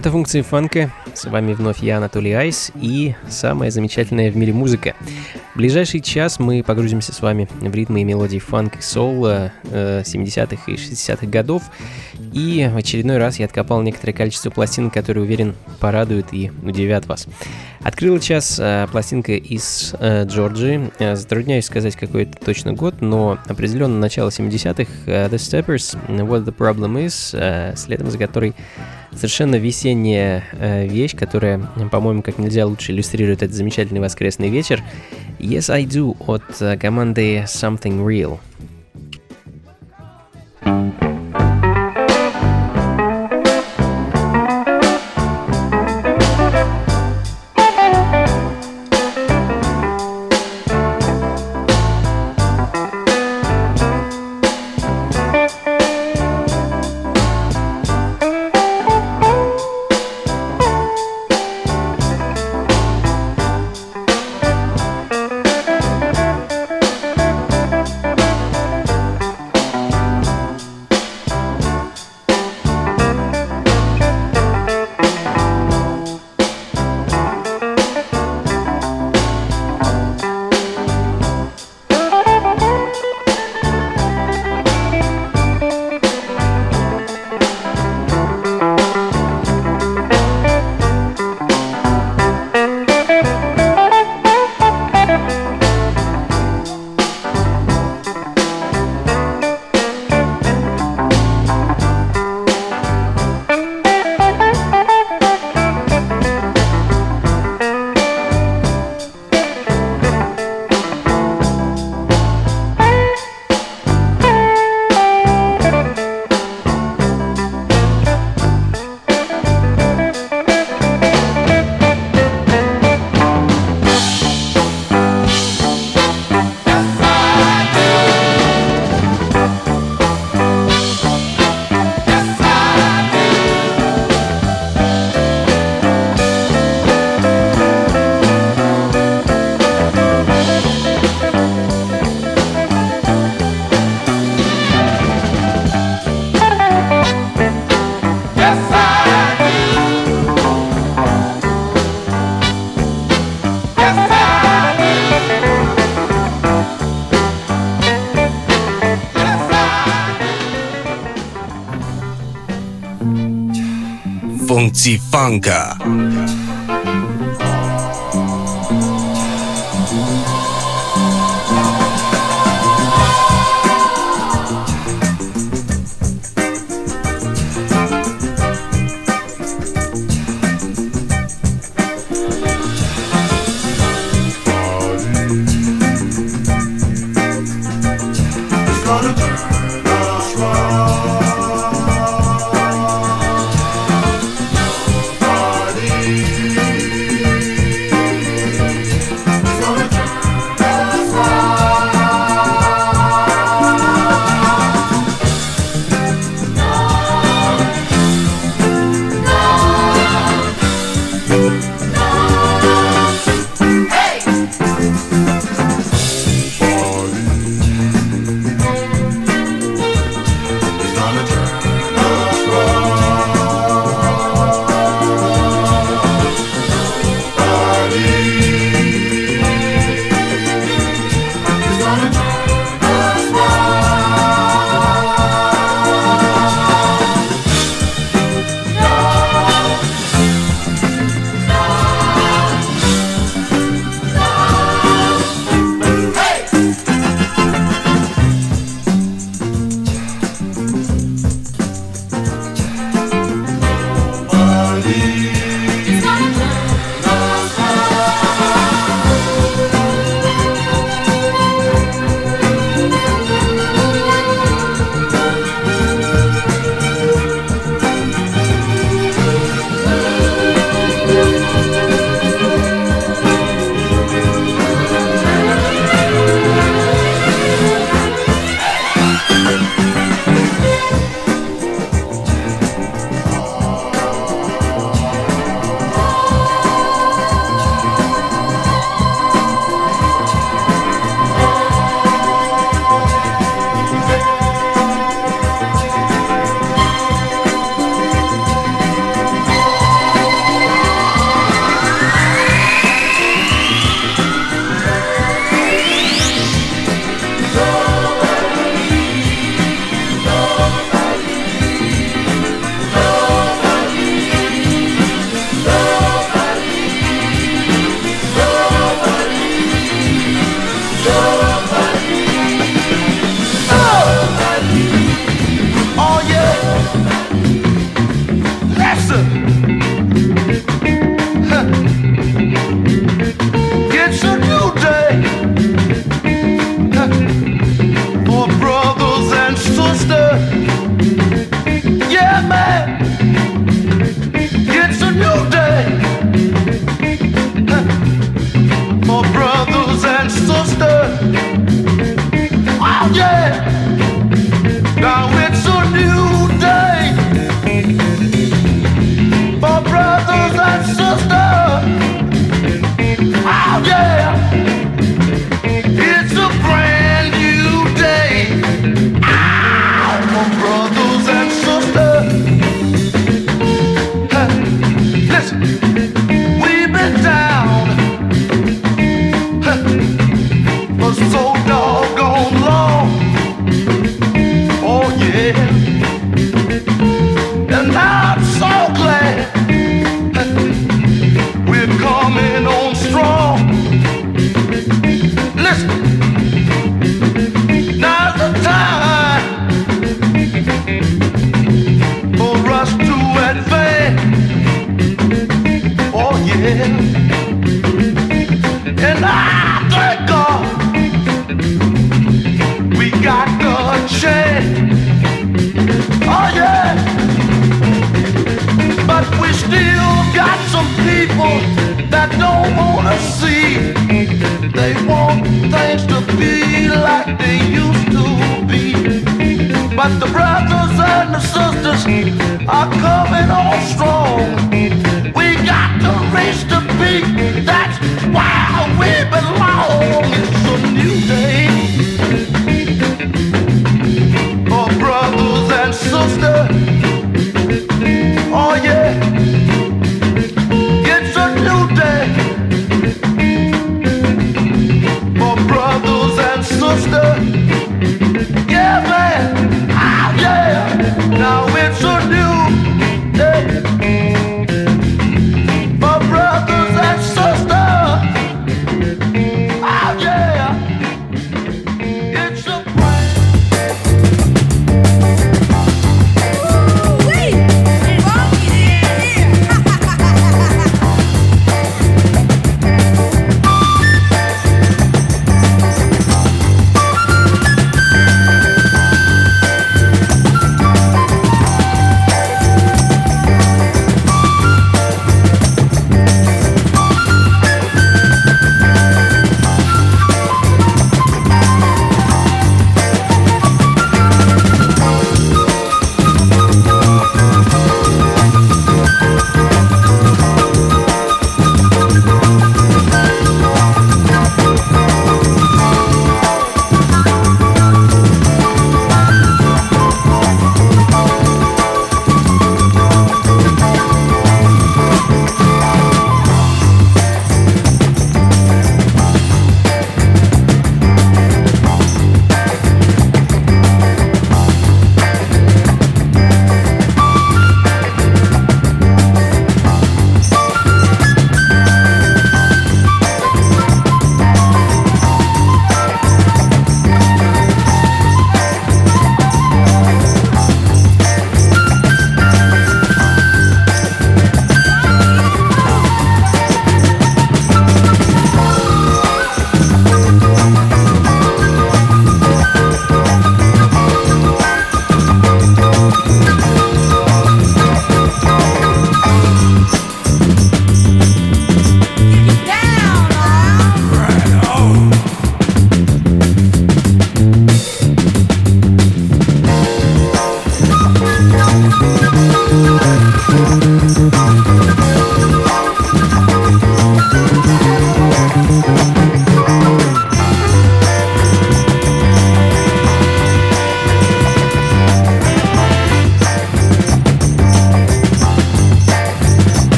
Это функции фанка. С вами вновь я, Анатолий Айс, и самая замечательная в мире музыка. В ближайший час мы погрузимся с вами в ритмы и мелодии фанк и соул э, 70-х и 60-х годов. И в очередной раз я откопал некоторое количество пластин, которые, уверен, порадуют и удивят вас. Открыла час э, пластинка из э, Джорджии. Э, затрудняюсь сказать, какой это точно год, но определенно начало 70-х. Э, The Steppers, What the Problem Is, э, следом за которой совершенно весенняя э, вещь, которая, по-моему, как нельзя лучше иллюстрирует этот замечательный воскресный вечер. Yes, I Do от э, команды Something Real. チファンカー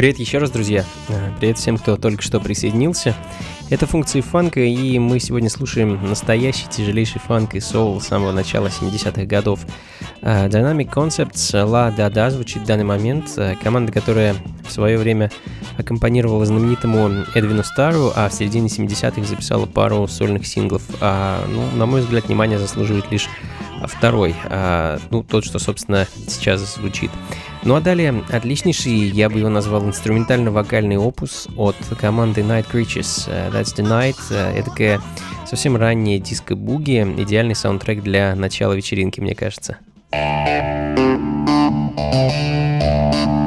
Привет еще раз, друзья. Привет всем, кто только что присоединился. Это функции фанка, и мы сегодня слушаем настоящий тяжелейший фанк и соул с самого начала 70-х годов. Э, Dynamic Concepts La Da Da звучит в данный момент. Э, команда, которая в свое время аккомпанировала знаменитому Эдвину Стару, а в середине 70-х записала пару сольных синглов. А, ну, на мой взгляд, внимание заслуживает лишь второй, а, ну, тот, что, собственно, сейчас звучит. Ну а далее отличнейший, я бы его назвал инструментально-вокальный опус от команды Night Creatures. Uh, That's the Night. Это совсем ранняя диско-буги, идеальный саундтрек для начала вечеринки, мне кажется. could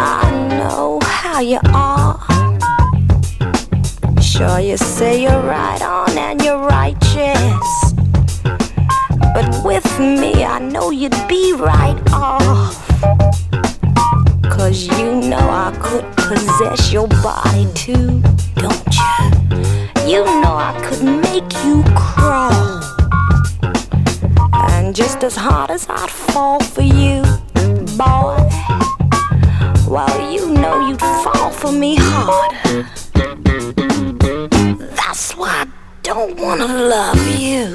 I know how you are. Sure, you say you're right on and you're righteous. But with me, I know you'd be right off. Cause you know I could possess your body too, don't you? You know I could make you crawl. And just as hard as I'd fall for you, well, you know you'd fall for me harder. That's why I don't wanna love you.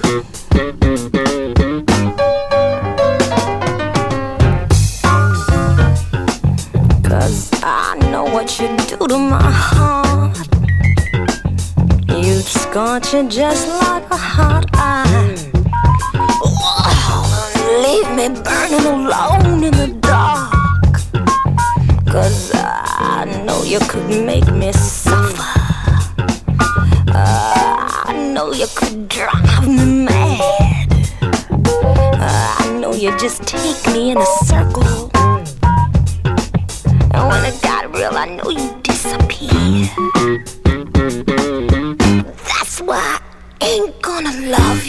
Cause I know what you do to my heart. You'd scorch it just like a hot iron. leave me burning alone in the make me suffer. Uh, I know you could drive me mad. Uh, I know you just take me in a circle. And when it got real, I know you disappear. That's why I ain't gonna love.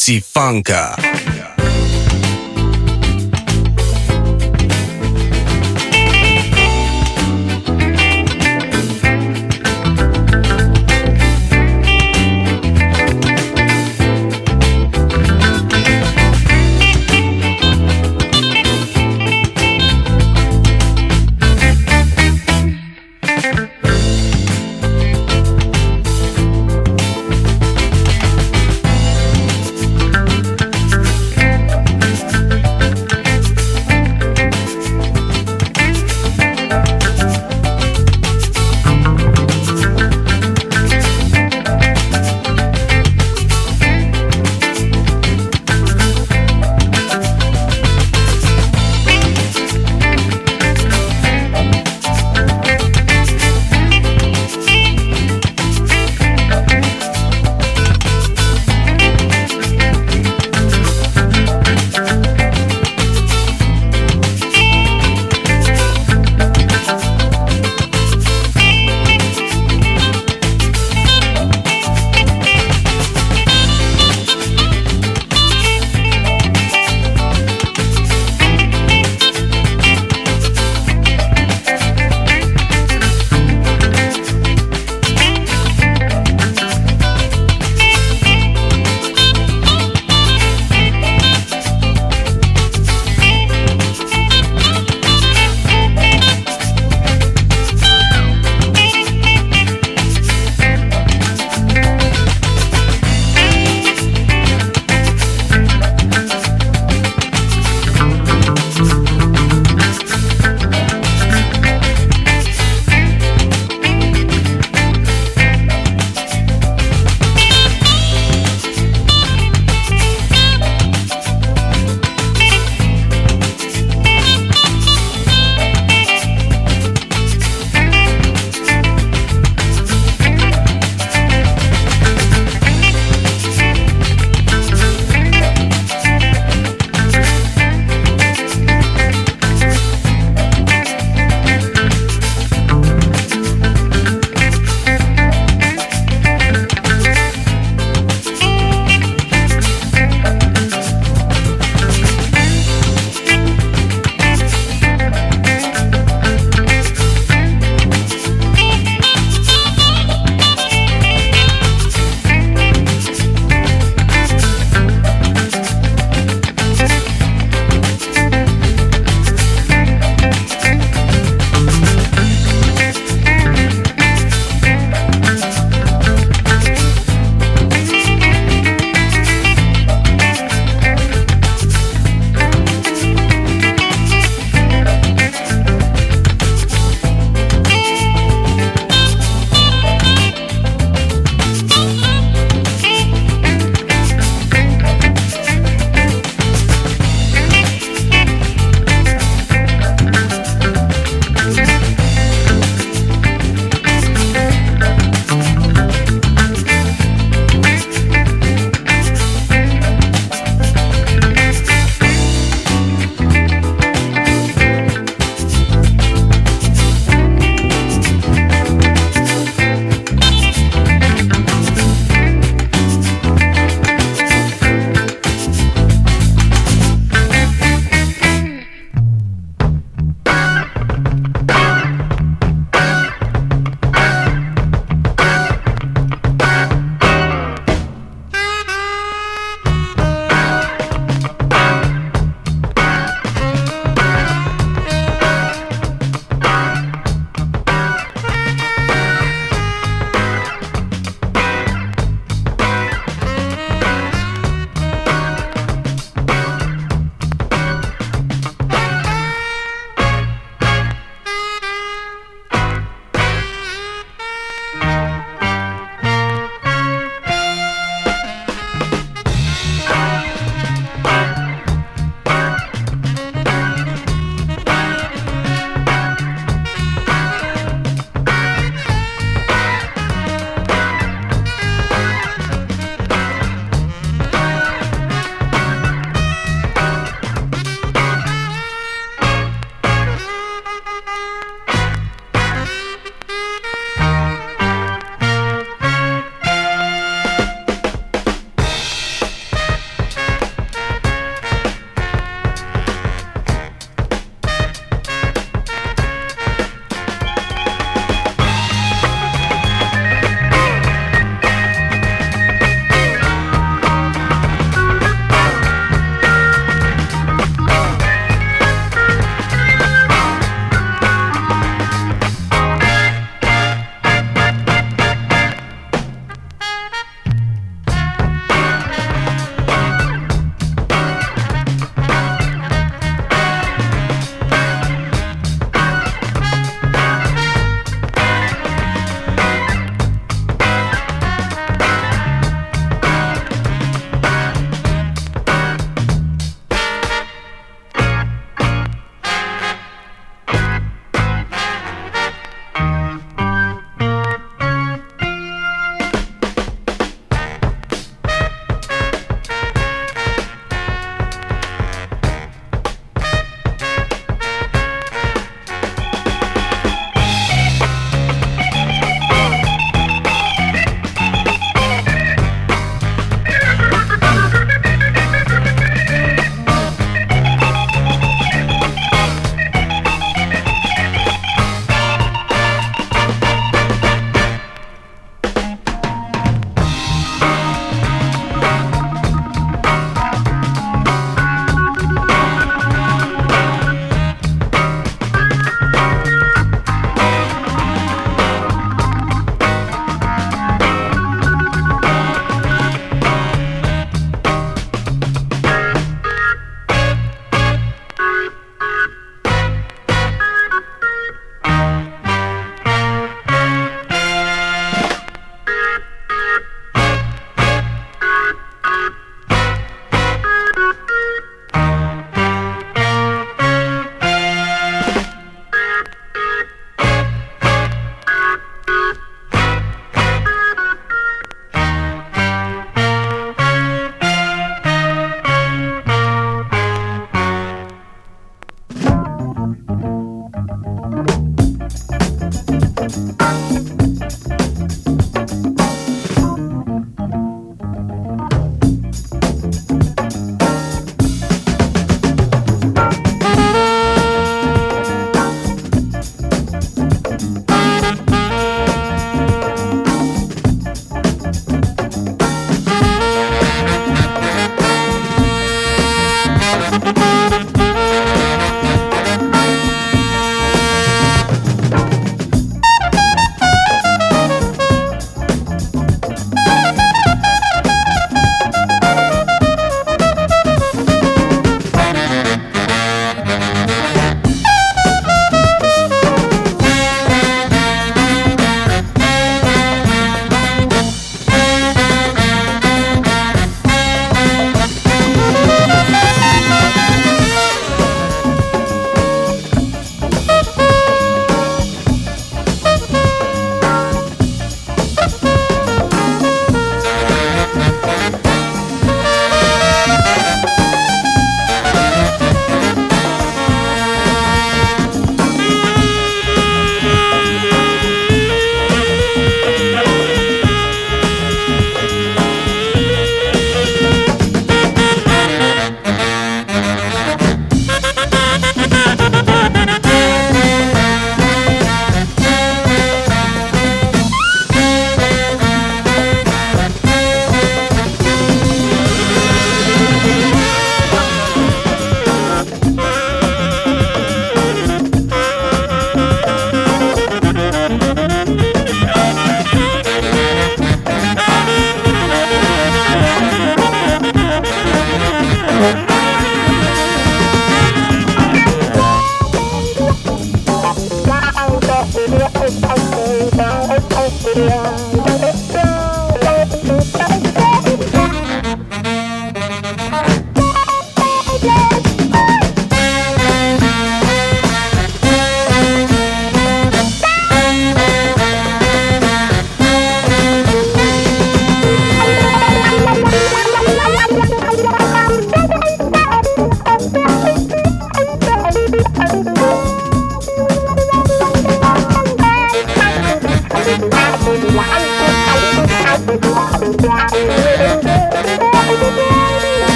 Funka.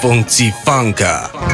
风ン放歌。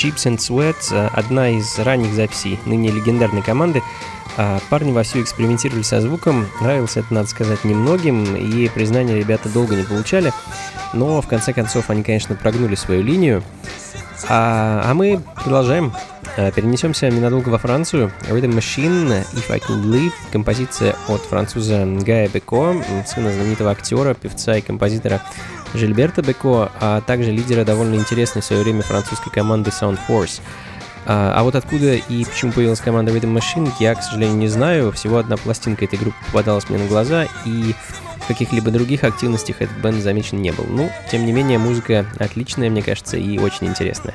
Chips and Sweat э, – одна из ранних записей ныне легендарной команды. А парни вовсю экспериментировали со звуком, нравилось это, надо сказать, немногим, и признания ребята долго не получали, но в конце концов они, конечно, прогнули свою линию. А, а мы продолжаем Э, перенесемся ненадолго во Францию. Rhythm Machine, If I Could Live, композиция от француза Гая Беко, сына знаменитого актера, певца и композитора Жильберта Беко, а также лидера довольно интересной в свое время французской команды Sound Force. А, а вот откуда и почему появилась команда Rhythm Machine, я, к сожалению, не знаю. Всего одна пластинка этой группы попадалась мне на глаза, и в каких-либо других активностях этот бенд замечен не был. Ну, тем не менее, музыка отличная, мне кажется, и очень интересная.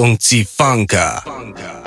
funkcji funka. funka.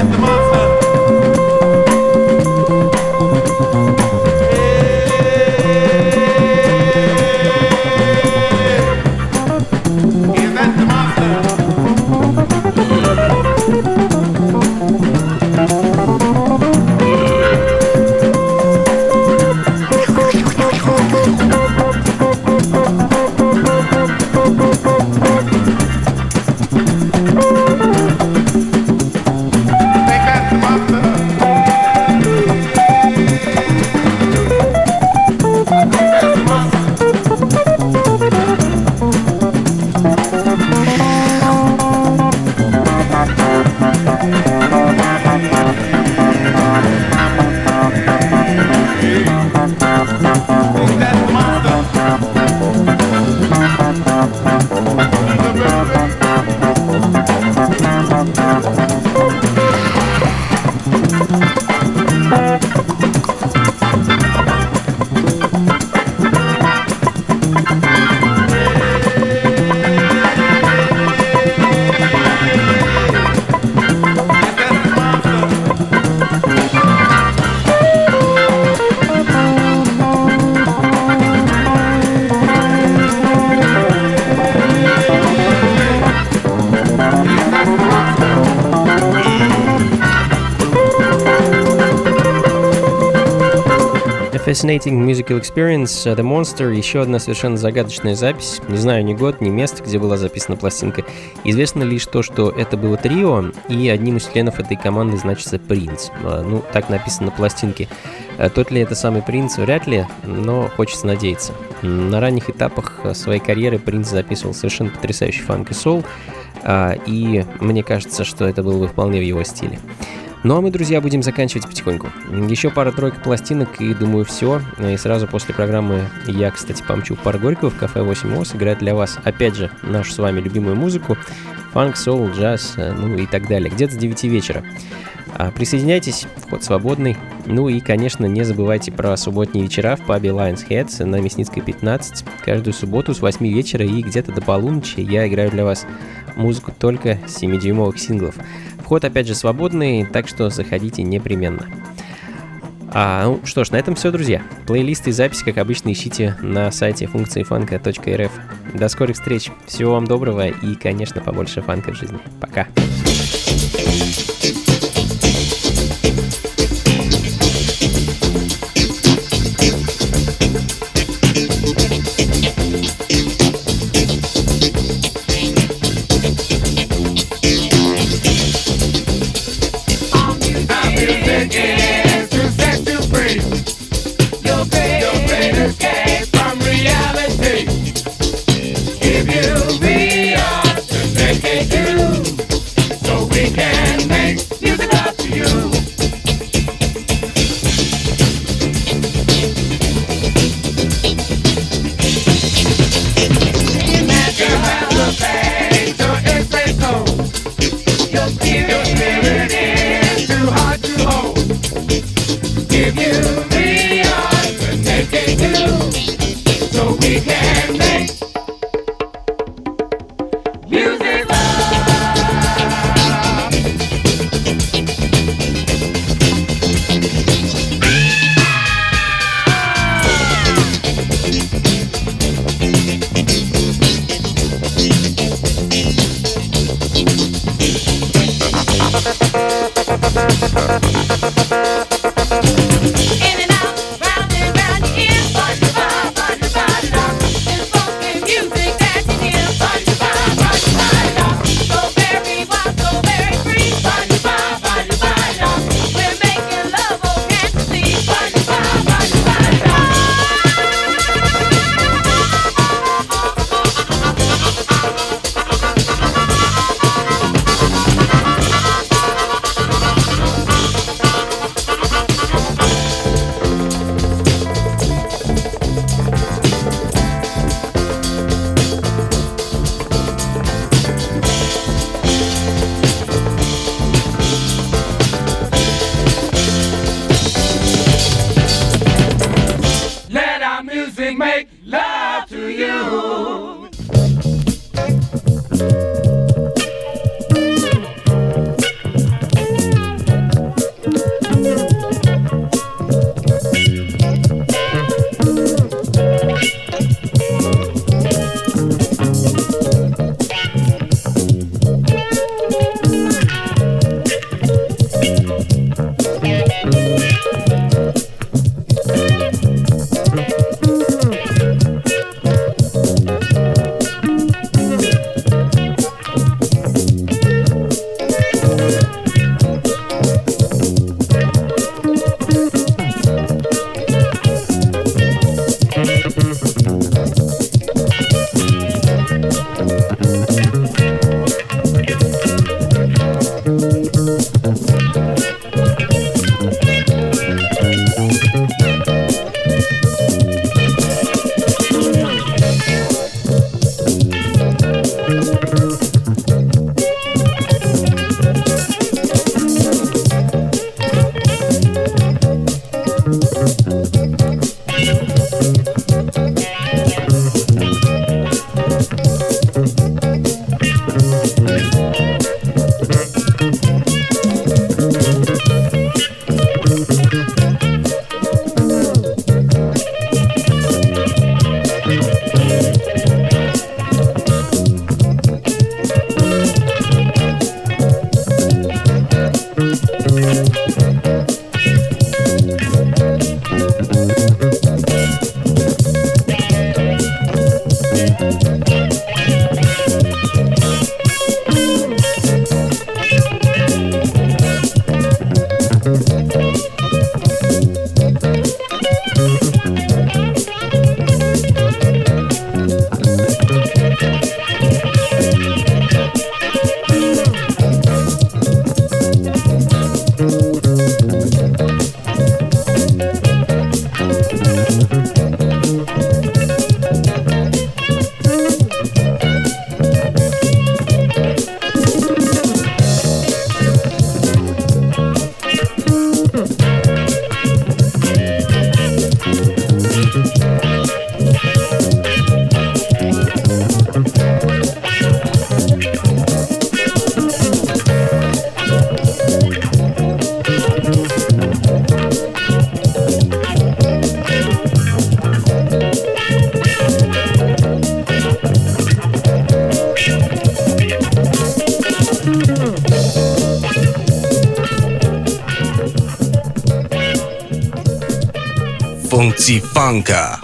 at the moment. Fascinating Musical Experience uh, The Monster еще одна совершенно загадочная запись. Не знаю ни год, ни место, где была записана пластинка. Известно лишь то, что это было трио, и одним из членов этой команды значится Принц. Uh, ну, так написано на пластинке. Uh, тот ли это самый Принц, вряд ли, но хочется надеяться. На ранних этапах своей карьеры Принц записывал совершенно потрясающий фанк и сол, и мне кажется, что это было бы вполне в его стиле. Ну а мы, друзья, будем заканчивать потихоньку. Еще пара-тройка пластинок и, думаю, все. И сразу после программы я, кстати, помчу пар Горького в кафе 8 О сыграть для вас, опять же, нашу с вами любимую музыку. Фанк, соул, джаз, ну и так далее. Где-то с 9 вечера. А, присоединяйтесь, вход свободный. Ну и, конечно, не забывайте про субботние вечера в пабе Lions Heads на Мясницкой 15. Каждую субботу с 8 вечера и где-то до полуночи я играю для вас музыку только 7-дюймовых синглов. Вход, опять же, свободный, так что заходите непременно. А, ну что ж, на этом все, друзья. Плейлисты и записи, как обычно, ищите на сайте функции фанка.рф. До скорых встреч, всего вам доброго и, конечно, побольше фанка в жизни. Пока. Функции фанка